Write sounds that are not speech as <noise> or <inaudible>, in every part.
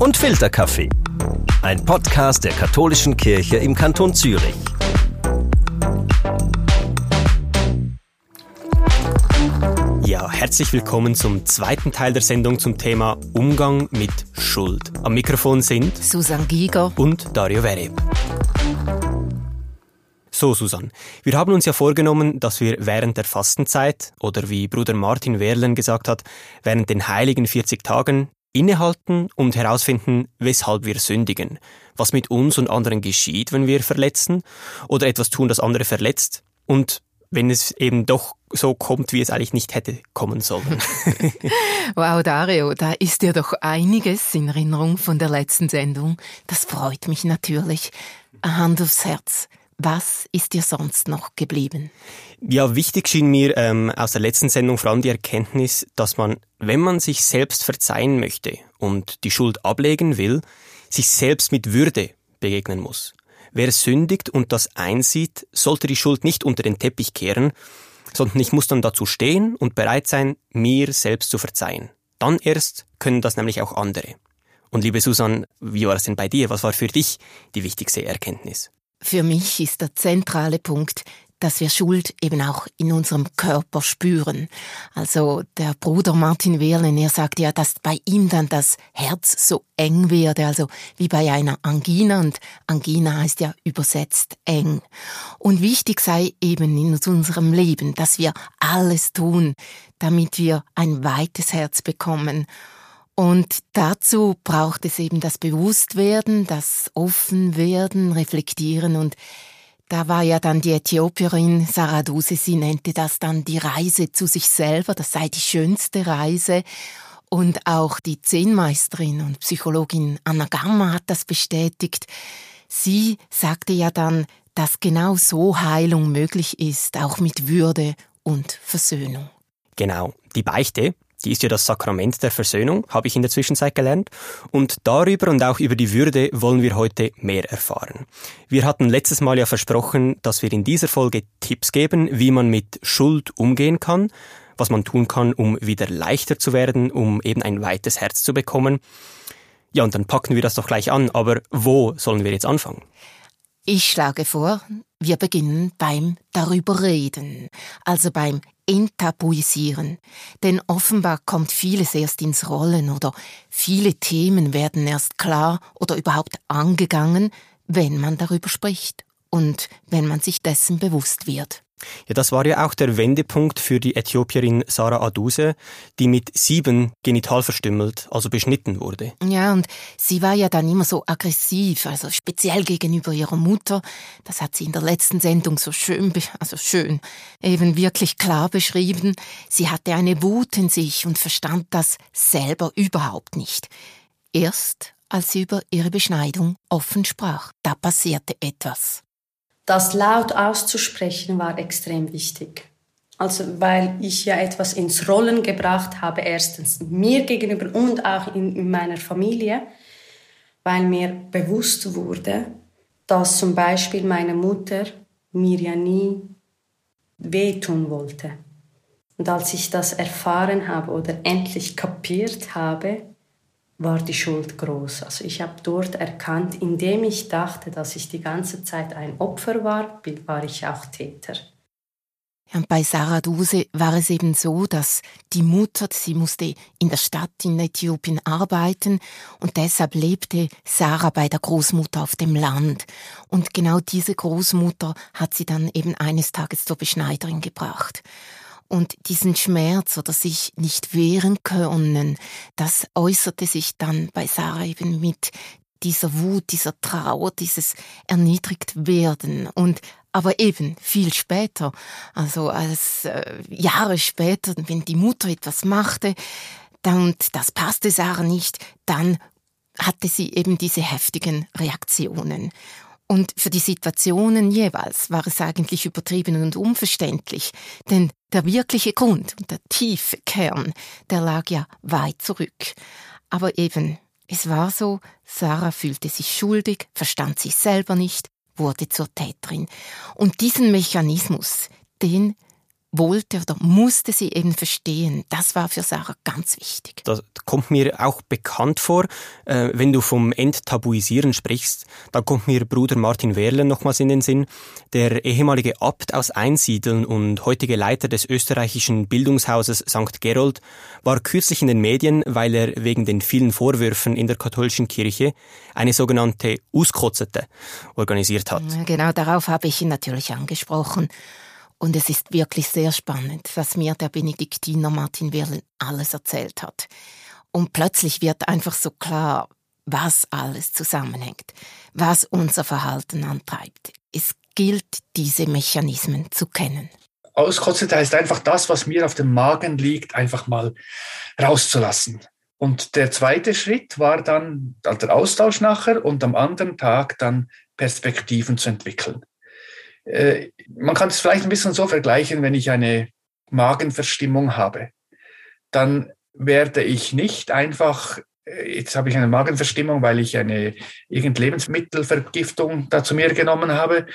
und Filterkaffee. Ein Podcast der katholischen Kirche im Kanton Zürich. Ja, herzlich willkommen zum zweiten Teil der Sendung zum Thema Umgang mit Schuld. Am Mikrofon sind Susan Giger und Dario Vereb. So, Susan, wir haben uns ja vorgenommen, dass wir während der Fastenzeit oder wie Bruder Martin Wehrlen gesagt hat, während den heiligen 40 Tagen innehalten und herausfinden, weshalb wir sündigen, was mit uns und anderen geschieht, wenn wir verletzen oder etwas tun, das andere verletzt und wenn es eben doch so kommt, wie es eigentlich nicht hätte kommen sollen. <laughs> wow, Dario, da ist dir doch einiges in Erinnerung von der letzten Sendung. Das freut mich natürlich. Hand aufs Herz. Was ist dir sonst noch geblieben? Ja, wichtig schien mir ähm, aus der letzten Sendung vor allem die Erkenntnis, dass man, wenn man sich selbst verzeihen möchte und die Schuld ablegen will, sich selbst mit Würde begegnen muss. Wer sündigt und das einsieht, sollte die Schuld nicht unter den Teppich kehren, sondern ich muss dann dazu stehen und bereit sein, mir selbst zu verzeihen. Dann erst können das nämlich auch andere. Und liebe Susan, wie war es denn bei dir? Was war für dich die wichtigste Erkenntnis? Für mich ist der zentrale Punkt, dass wir Schuld eben auch in unserem Körper spüren. Also der Bruder Martin Wehrlen, er sagt ja, dass bei ihm dann das Herz so eng werde, also wie bei einer Angina und Angina heißt ja übersetzt eng. Und wichtig sei eben in unserem Leben, dass wir alles tun, damit wir ein weites Herz bekommen und dazu braucht es eben das Bewusstwerden, das Offenwerden, Reflektieren und da war ja dann die Äthiopierin Saraduse, sie nannte das dann die Reise zu sich selber, das sei die schönste Reise. Und auch die Zehnmeisterin und Psychologin Anna Gamma hat das bestätigt. Sie sagte ja dann, dass genau so Heilung möglich ist, auch mit Würde und Versöhnung. Genau. Die Beichte, die ist ja das Sakrament der Versöhnung, habe ich in der Zwischenzeit gelernt. Und darüber und auch über die Würde wollen wir heute mehr erfahren. Wir hatten letztes Mal ja versprochen, dass wir in dieser Folge Tipps geben, wie man mit Schuld umgehen kann, was man tun kann, um wieder leichter zu werden, um eben ein weites Herz zu bekommen. Ja, und dann packen wir das doch gleich an. Aber wo sollen wir jetzt anfangen? Ich schlage vor, wir beginnen beim darüber reden, also beim enttabuisieren. Denn offenbar kommt vieles erst ins Rollen oder viele Themen werden erst klar oder überhaupt angegangen, wenn man darüber spricht und wenn man sich dessen bewusst wird. Ja, das war ja auch der Wendepunkt für die Äthiopierin Sarah Aduse, die mit sieben genital verstümmelt, also beschnitten wurde. Ja, und sie war ja dann immer so aggressiv, also speziell gegenüber ihrer Mutter. Das hat sie in der letzten Sendung so schön, also schön, eben wirklich klar beschrieben. Sie hatte eine Wut in sich und verstand das selber überhaupt nicht. Erst als sie über ihre Beschneidung offen sprach, da passierte etwas das laut auszusprechen war extrem wichtig. Also weil ich ja etwas ins Rollen gebracht habe, erstens mir gegenüber und auch in, in meiner Familie, weil mir bewusst wurde, dass zum Beispiel meine Mutter mir ja nie wehtun wollte. Und als ich das erfahren habe oder endlich kapiert habe, war die Schuld groß. Also ich habe dort erkannt, indem ich dachte, dass ich die ganze Zeit ein Opfer war, war ich auch Täter. Und bei Sarah Duse war es eben so, dass die Mutter, sie musste in der Stadt in Äthiopien arbeiten und deshalb lebte Sarah bei der Großmutter auf dem Land. Und genau diese Großmutter hat sie dann eben eines Tages zur Beschneiderin gebracht. Und diesen Schmerz oder sich nicht wehren können, das äußerte sich dann bei Sarah eben mit dieser Wut, dieser Trauer, dieses erniedrigt werden und aber eben viel später, also als äh, Jahre später, wenn die Mutter etwas machte, und das passte Sarah nicht, dann hatte sie eben diese heftigen Reaktionen. Und für die Situationen jeweils war es eigentlich übertrieben und unverständlich, denn der wirkliche Grund und der tiefe Kern, der lag ja weit zurück. Aber eben, es war so, Sarah fühlte sich schuldig, verstand sich selber nicht, wurde zur Täterin. Und diesen Mechanismus, den wollte oder musste sie eben verstehen. Das war für Sarah ganz wichtig. Das kommt mir auch bekannt vor, äh, wenn du vom Enttabuisieren sprichst. Da kommt mir Bruder Martin Wehrle nochmals in den Sinn. Der ehemalige Abt aus Einsiedeln und heutige Leiter des österreichischen Bildungshauses St. Gerold war kürzlich in den Medien, weil er wegen den vielen Vorwürfen in der katholischen Kirche eine sogenannte Uskotzete organisiert hat. Genau darauf habe ich ihn natürlich angesprochen. Und es ist wirklich sehr spannend, was mir der Benediktiner Martin Wirlen alles erzählt hat. Und plötzlich wird einfach so klar, was alles zusammenhängt, was unser Verhalten antreibt. Es gilt, diese Mechanismen zu kennen. Auskotzen heißt einfach das, was mir auf dem Magen liegt, einfach mal rauszulassen. Und der zweite Schritt war dann der Austausch nachher und am anderen Tag dann Perspektiven zu entwickeln. Äh, man kann es vielleicht ein bisschen so vergleichen, wenn ich eine Magenverstimmung habe, dann werde ich nicht einfach, äh, jetzt habe ich eine Magenverstimmung, weil ich eine irgendeine Lebensmittelvergiftung da zu mir genommen habe,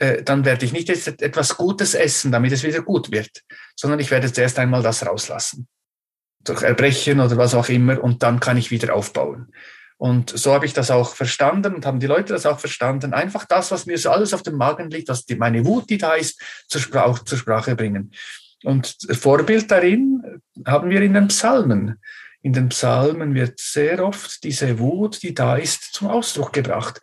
äh, dann werde ich nicht jetzt etwas Gutes essen, damit es wieder gut wird, sondern ich werde zuerst einmal das rauslassen. Durch Erbrechen oder was auch immer und dann kann ich wieder aufbauen. Und so habe ich das auch verstanden und haben die Leute das auch verstanden. Einfach das, was mir so alles auf dem Magen liegt, was die, meine Wut, die da ist, zur, Sprach, zur Sprache bringen. Und Vorbild darin haben wir in den Psalmen. In den Psalmen wird sehr oft diese Wut, die da ist, zum Ausdruck gebracht.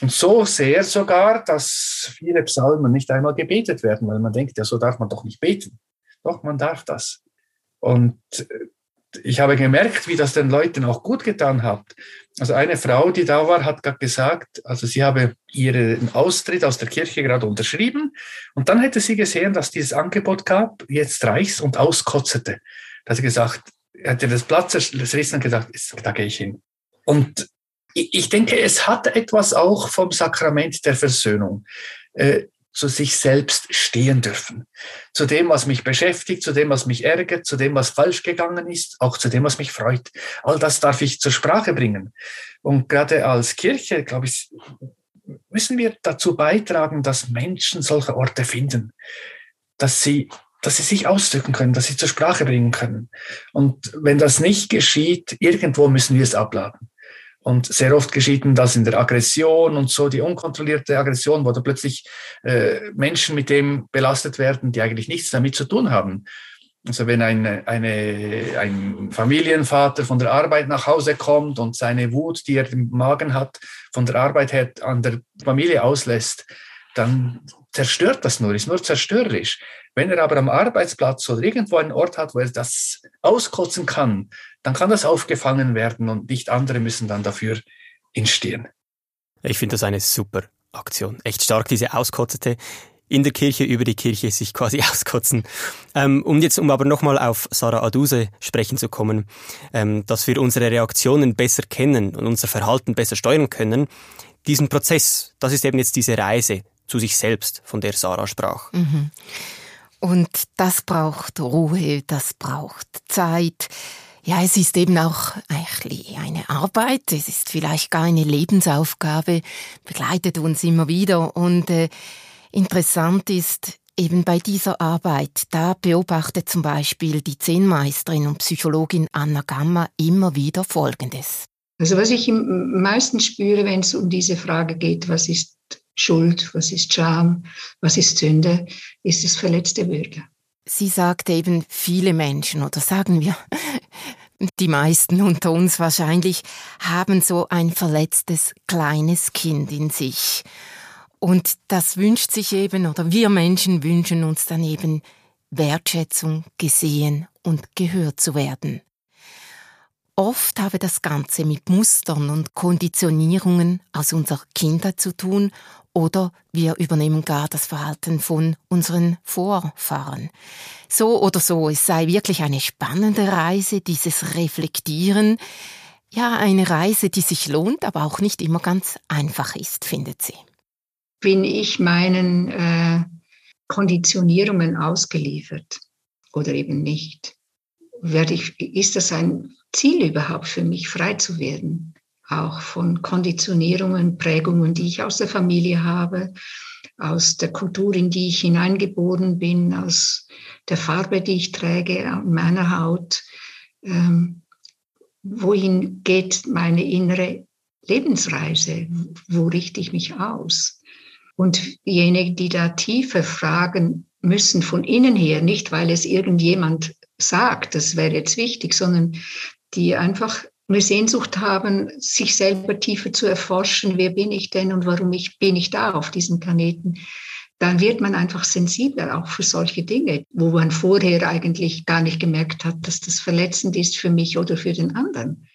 Und so sehr sogar, dass viele Psalmen nicht einmal gebetet werden, weil man denkt, ja, so darf man doch nicht beten. Doch, man darf das. Und ich habe gemerkt, wie das den Leuten auch gut getan hat. Also eine Frau, die da war, hat gerade gesagt, also sie habe ihren Austritt aus der Kirche gerade unterschrieben und dann hätte sie gesehen, dass dieses Angebot gab, jetzt reichs und auskotzete. Da hat sie gesagt, hätte das Platz zerrissen und gesagt, da gehe ich hin. Und ich denke, es hat etwas auch vom Sakrament der Versöhnung. Zu sich selbst stehen dürfen. Zu dem, was mich beschäftigt, zu dem, was mich ärgert, zu dem, was falsch gegangen ist, auch zu dem, was mich freut. All das darf ich zur Sprache bringen. Und gerade als Kirche, glaube ich, müssen wir dazu beitragen, dass Menschen solche Orte finden, dass sie dass sie sich ausdrücken können, dass sie zur Sprache bringen können. Und wenn das nicht geschieht, irgendwo müssen wir es abladen. Und sehr oft geschieht das in der Aggression und so, die unkontrollierte Aggression, wo da plötzlich äh, Menschen mit dem belastet werden, die eigentlich nichts damit zu tun haben. Also wenn ein, eine, ein Familienvater von der Arbeit nach Hause kommt und seine Wut, die er im Magen hat, von der Arbeit her an der Familie auslässt, dann zerstört das nur, ist nur zerstörerisch. Wenn er aber am Arbeitsplatz oder irgendwo einen Ort hat, wo er das auskotzen kann, dann kann das aufgefangen werden und nicht andere müssen dann dafür entstehen. Ich finde das eine super Aktion. Echt stark, diese auskotzete in der Kirche über die Kirche sich quasi <laughs> auskotzen. Ähm, und jetzt, um aber nochmal auf Sarah Aduse sprechen zu kommen, ähm, dass wir unsere Reaktionen besser kennen und unser Verhalten besser steuern können, diesen Prozess, das ist eben jetzt diese Reise zu sich selbst, von der Sarah sprach. Mhm. Und das braucht Ruhe, das braucht Zeit. Ja, es ist eben auch eigentlich eine Arbeit, es ist vielleicht gar eine Lebensaufgabe, begleitet uns immer wieder. Und äh, interessant ist, eben bei dieser Arbeit, da beobachtet zum Beispiel die Zehnmeisterin und Psychologin Anna Gamma immer wieder Folgendes. Also was ich am meisten spüre, wenn es um diese Frage geht, was ist Schuld, was ist Scham, was ist Sünde, ist es verletzte Würde. Sie sagt eben, viele Menschen, oder sagen wir, die meisten unter uns wahrscheinlich, haben so ein verletztes kleines Kind in sich. Und das wünscht sich eben, oder wir Menschen wünschen uns dann eben Wertschätzung, gesehen und gehört zu werden. Oft habe das Ganze mit Mustern und Konditionierungen aus unserer Kindheit zu tun oder wir übernehmen gar das Verhalten von unseren Vorfahren. So oder so, es sei wirklich eine spannende Reise, dieses Reflektieren. Ja, eine Reise, die sich lohnt, aber auch nicht immer ganz einfach ist, findet sie. Bin ich meinen äh, Konditionierungen ausgeliefert oder eben nicht? Werde ich, ist das ein Ziel überhaupt für mich, frei zu werden? auch von Konditionierungen, Prägungen, die ich aus der Familie habe, aus der Kultur, in die ich hineingeboren bin, aus der Farbe, die ich träge meiner Haut. Ähm, wohin geht meine innere Lebensreise? Wo richte ich mich aus? Und diejenigen, die da tiefer fragen müssen von innen her, nicht weil es irgendjemand sagt, das wäre jetzt wichtig, sondern die einfach eine Sehnsucht haben, sich selber tiefer zu erforschen, wer bin ich denn und warum ich, bin ich da auf diesem Planeten, dann wird man einfach sensibler auch für solche Dinge, wo man vorher eigentlich gar nicht gemerkt hat, dass das verletzend ist für mich oder für den anderen.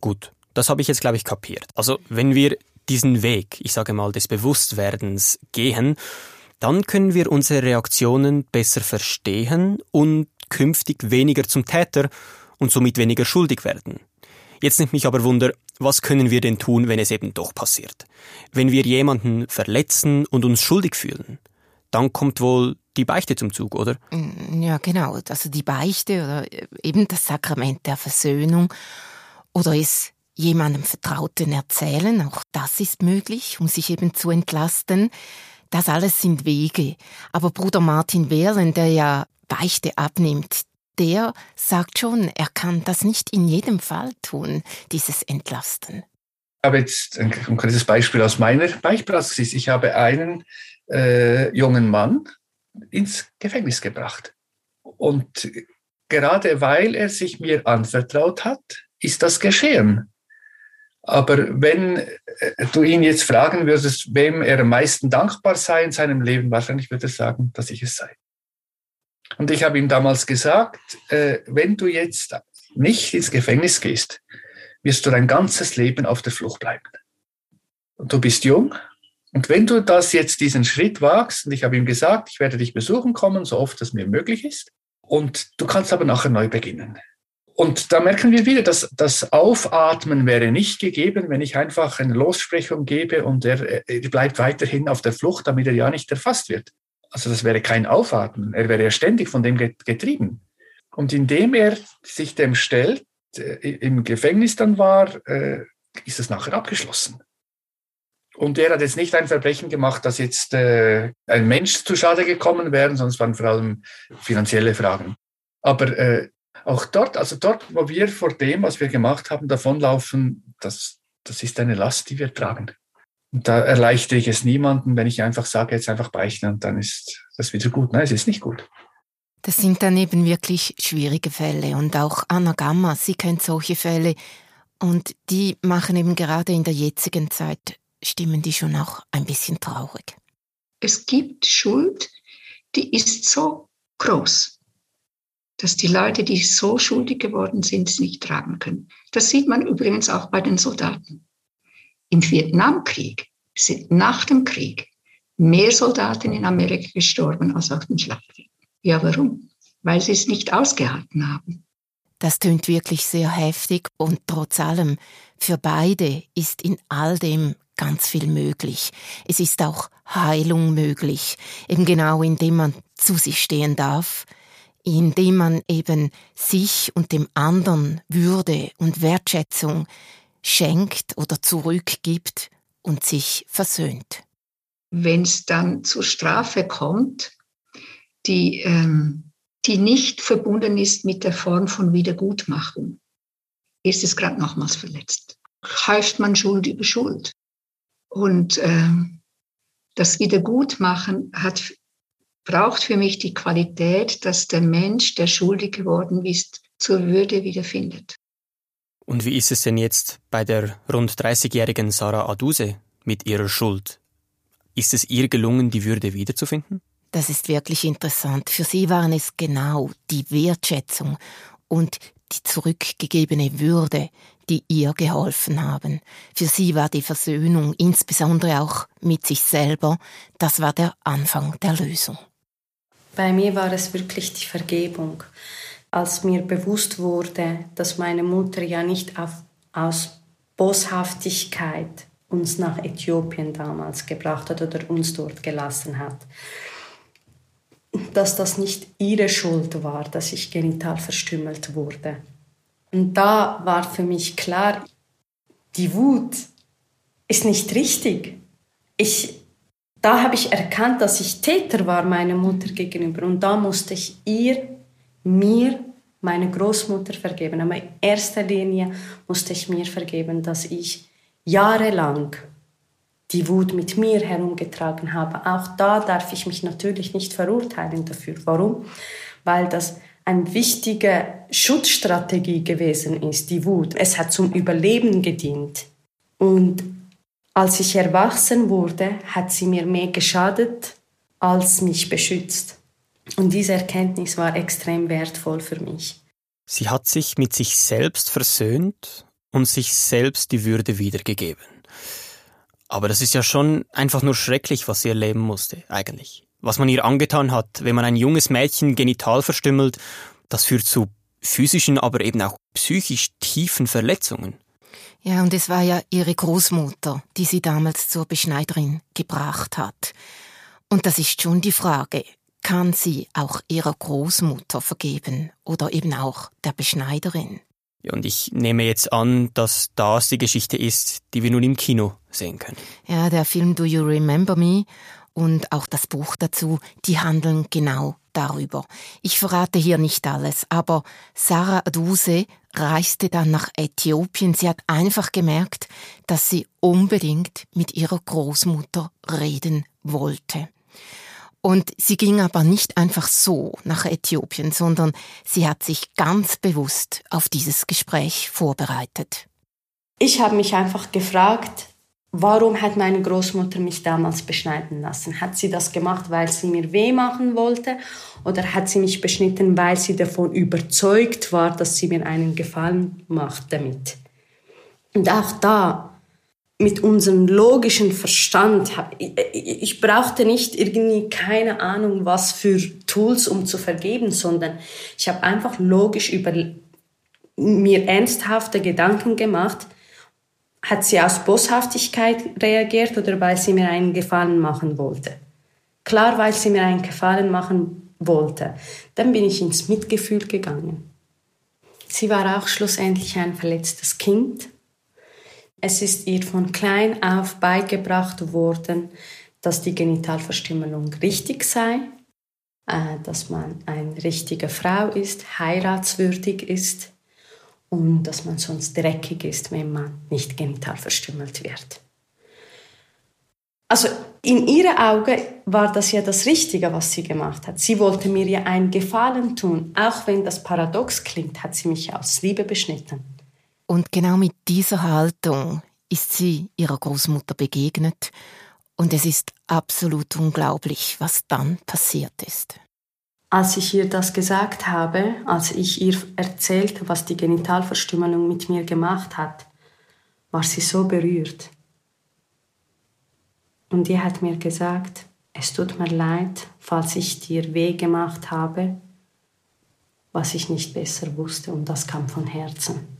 Gut, das habe ich jetzt, glaube ich, kapiert. Also wenn wir diesen Weg, ich sage mal, des Bewusstwerdens gehen, dann können wir unsere Reaktionen besser verstehen und künftig weniger zum Täter und somit weniger schuldig werden. Jetzt nimmt mich aber Wunder, was können wir denn tun, wenn es eben doch passiert? Wenn wir jemanden verletzen und uns schuldig fühlen, dann kommt wohl die Beichte zum Zug, oder? Mm, ja, genau. Also die Beichte oder eben das Sakrament der Versöhnung oder es jemandem Vertrauten erzählen, auch das ist möglich, um sich eben zu entlasten. Das alles sind Wege. Aber Bruder Martin Wehrlen, der ja Beichte abnimmt, der sagt schon, er kann das nicht in jedem Fall tun, dieses Entlasten. Ich habe jetzt ein konkretes Beispiel aus meiner Beichtpraxis. Ich habe einen äh, jungen Mann ins Gefängnis gebracht. Und gerade weil er sich mir anvertraut hat, ist das geschehen. Aber wenn äh, du ihn jetzt fragen würdest, wem er am meisten dankbar sei in seinem Leben, wahrscheinlich würde er sagen, dass ich es sei. Und ich habe ihm damals gesagt, äh, wenn du jetzt nicht ins Gefängnis gehst, wirst du dein ganzes Leben auf der Flucht bleiben. Und du bist jung. Und wenn du das jetzt diesen Schritt wagst, und ich habe ihm gesagt, ich werde dich besuchen kommen, so oft es mir möglich ist, und du kannst aber nachher neu beginnen. Und da merken wir wieder, dass das Aufatmen wäre nicht gegeben, wenn ich einfach eine Lossprechung gebe und er, er bleibt weiterhin auf der Flucht, damit er ja nicht erfasst wird. Also das wäre kein Aufatmen. Er wäre ja ständig von dem getrieben. Und indem er sich dem stellt, äh, im Gefängnis dann war, äh, ist es nachher abgeschlossen. Und er hat jetzt nicht ein Verbrechen gemacht, dass jetzt äh, ein Mensch zu Schade gekommen wäre, es waren vor allem finanzielle Fragen. Aber auch dort, also dort, wo wir vor dem, was wir gemacht haben, davonlaufen, das, das ist eine Last, die wir tragen. Und da erleichtere ich es niemandem, wenn ich einfach sage, jetzt einfach beichten und dann ist das wieder gut. Nein, es ist nicht gut. Das sind dann eben wirklich schwierige Fälle und auch Anna Gamma, sie kennt solche Fälle und die machen eben gerade in der jetzigen Zeit, stimmen die schon auch ein bisschen traurig. Es gibt Schuld, die ist so groß, dass die Leute, die so schuldig geworden sind, es nicht tragen können. Das sieht man übrigens auch bei den Soldaten. Im Vietnamkrieg sind nach dem Krieg mehr Soldaten in Amerika gestorben als auf dem Schlachtfeld. Ja, warum? Weil sie es nicht ausgehalten haben. Das tönt wirklich sehr heftig und trotz allem, für beide ist in all dem ganz viel möglich. Es ist auch Heilung möglich, eben genau indem man zu sich stehen darf, indem man eben sich und dem anderen Würde und Wertschätzung schenkt oder zurückgibt und sich versöhnt. Wenn es dann zur Strafe kommt, die, ähm, die nicht verbunden ist mit der Form von Wiedergutmachung, ist es gerade nochmals verletzt. Häuft man Schuld über Schuld. Und ähm, das Wiedergutmachen hat, braucht für mich die Qualität, dass der Mensch, der schuldig geworden ist, zur Würde wiederfindet. Und wie ist es denn jetzt bei der rund 30-jährigen Sarah Aduse mit ihrer Schuld? Ist es ihr gelungen, die Würde wiederzufinden? Das ist wirklich interessant. Für sie waren es genau die Wertschätzung und die zurückgegebene Würde, die ihr geholfen haben. Für sie war die Versöhnung, insbesondere auch mit sich selber, das war der Anfang der Lösung. Bei mir war es wirklich die Vergebung als mir bewusst wurde, dass meine Mutter ja nicht auf, aus Boshaftigkeit uns nach Äthiopien damals gebracht hat oder uns dort gelassen hat, dass das nicht ihre Schuld war, dass ich genital verstümmelt wurde. Und da war für mich klar, die Wut ist nicht richtig. Ich, da habe ich erkannt, dass ich Täter war meiner Mutter gegenüber und da musste ich ihr, mir, meine Großmutter vergeben. Aber in erster Linie musste ich mir vergeben, dass ich jahrelang die Wut mit mir herumgetragen habe. Auch da darf ich mich natürlich nicht verurteilen dafür. Warum? Weil das eine wichtige Schutzstrategie gewesen ist, die Wut. Es hat zum Überleben gedient. Und als ich erwachsen wurde, hat sie mir mehr geschadet als mich beschützt. Und diese Erkenntnis war extrem wertvoll für mich. Sie hat sich mit sich selbst versöhnt und sich selbst die Würde wiedergegeben. Aber das ist ja schon einfach nur schrecklich, was sie erleben musste, eigentlich was man ihr angetan hat, wenn man ein junges Mädchen genital verstümmelt, das führt zu physischen, aber eben auch psychisch tiefen Verletzungen. Ja, und es war ja ihre Großmutter, die sie damals zur Beschneiderin gebracht hat. Und das ist schon die Frage, kann sie auch ihrer Großmutter vergeben oder eben auch der Beschneiderin? Ja, und ich nehme jetzt an, dass das die Geschichte ist, die wir nun im Kino sehen können. Ja, der Film Do You Remember Me und auch das Buch dazu, die handeln genau darüber. Ich verrate hier nicht alles, aber Sarah Aduse reiste dann nach Äthiopien. Sie hat einfach gemerkt, dass sie unbedingt mit ihrer Großmutter reden wollte. Und sie ging aber nicht einfach so nach Äthiopien, sondern sie hat sich ganz bewusst auf dieses Gespräch vorbereitet. Ich habe mich einfach gefragt, Warum hat meine Großmutter mich damals beschneiden lassen? Hat sie das gemacht, weil sie mir weh machen wollte? Oder hat sie mich beschnitten, weil sie davon überzeugt war, dass sie mir einen Gefallen macht damit? Und auch da, mit unserem logischen Verstand, ich brauchte nicht irgendwie keine Ahnung, was für Tools, um zu vergeben, sondern ich habe einfach logisch über mir ernsthafte Gedanken gemacht, hat sie aus Boshaftigkeit reagiert oder weil sie mir einen Gefallen machen wollte? Klar, weil sie mir einen Gefallen machen wollte. Dann bin ich ins Mitgefühl gegangen. Sie war auch schlussendlich ein verletztes Kind. Es ist ihr von klein auf beigebracht worden, dass die Genitalverstümmelung richtig sei, äh, dass man eine richtige Frau ist, heiratswürdig ist, und dass man sonst dreckig ist, wenn man nicht genital verstümmelt wird. Also in ihren Augen war das ja das Richtige, was sie gemacht hat. Sie wollte mir ja einen Gefallen tun. Auch wenn das paradox klingt, hat sie mich aus Liebe beschnitten. Und genau mit dieser Haltung ist sie ihrer Großmutter begegnet. Und es ist absolut unglaublich, was dann passiert ist. Als ich ihr das gesagt habe, als ich ihr erzählte, was die Genitalverstümmelung mit mir gemacht hat, war sie so berührt. Und die hat mir gesagt, es tut mir leid, falls ich dir weh gemacht habe, was ich nicht besser wusste und das kam von Herzen.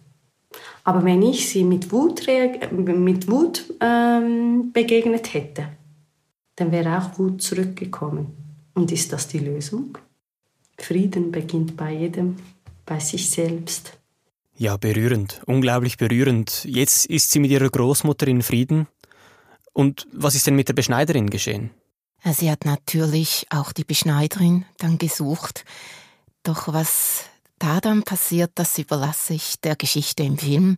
Aber wenn ich sie mit Wut, mit Wut ähm, begegnet hätte, dann wäre auch Wut zurückgekommen. Und ist das die Lösung? Frieden beginnt bei jedem, bei sich selbst. Ja, berührend, unglaublich berührend. Jetzt ist sie mit ihrer Großmutter in Frieden. Und was ist denn mit der Beschneiderin geschehen? Sie hat natürlich auch die Beschneiderin dann gesucht. Doch was da dann passiert, das überlasse ich der Geschichte im Film.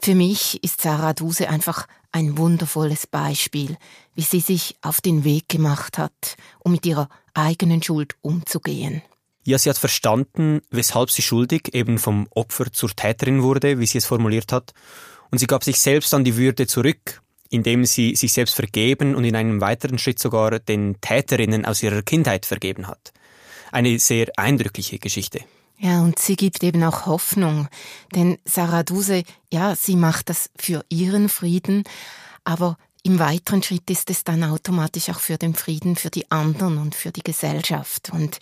Für mich ist Sarah Duse einfach ein wundervolles Beispiel, wie sie sich auf den Weg gemacht hat, um mit ihrer eigenen Schuld umzugehen. Ja, sie hat verstanden, weshalb sie schuldig eben vom Opfer zur Täterin wurde, wie sie es formuliert hat. Und sie gab sich selbst an die Würde zurück, indem sie sich selbst vergeben und in einem weiteren Schritt sogar den Täterinnen aus ihrer Kindheit vergeben hat. Eine sehr eindrückliche Geschichte. Ja, und sie gibt eben auch Hoffnung. Denn Sarah Duse, ja, sie macht das für ihren Frieden, aber im weiteren Schritt ist es dann automatisch auch für den Frieden für die anderen und für die Gesellschaft. Und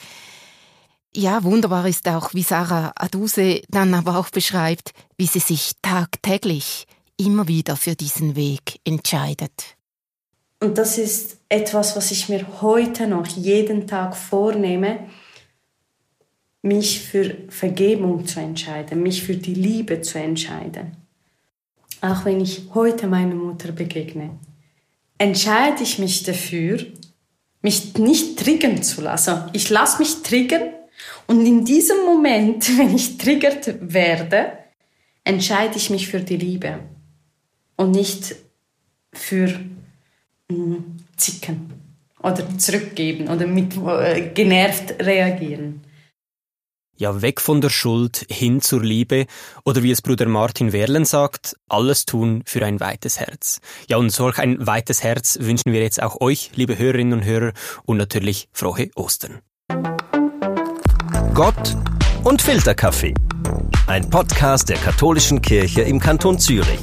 ja, wunderbar ist auch, wie Sarah Aduse dann aber auch beschreibt, wie sie sich tagtäglich immer wieder für diesen Weg entscheidet. Und das ist etwas, was ich mir heute noch jeden Tag vornehme, mich für Vergebung zu entscheiden, mich für die Liebe zu entscheiden. auch wenn ich heute meiner Mutter begegne, entscheide ich mich dafür, mich nicht triggern zu lassen. Ich lasse mich triggern und in diesem Moment, <laughs> wenn ich triggert werde, entscheide ich mich für die Liebe und nicht für mh, hm, Zicken oder zurückgeben oder mit äh, genervt reagieren. Ja, weg von der Schuld hin zur Liebe oder wie es Bruder Martin Werlen sagt, alles tun für ein weites Herz. Ja, und solch ein weites Herz wünschen wir jetzt auch euch, liebe Hörerinnen und Hörer, und natürlich frohe Ostern. Gott und Filterkaffee. Ein Podcast der katholischen Kirche im Kanton Zürich.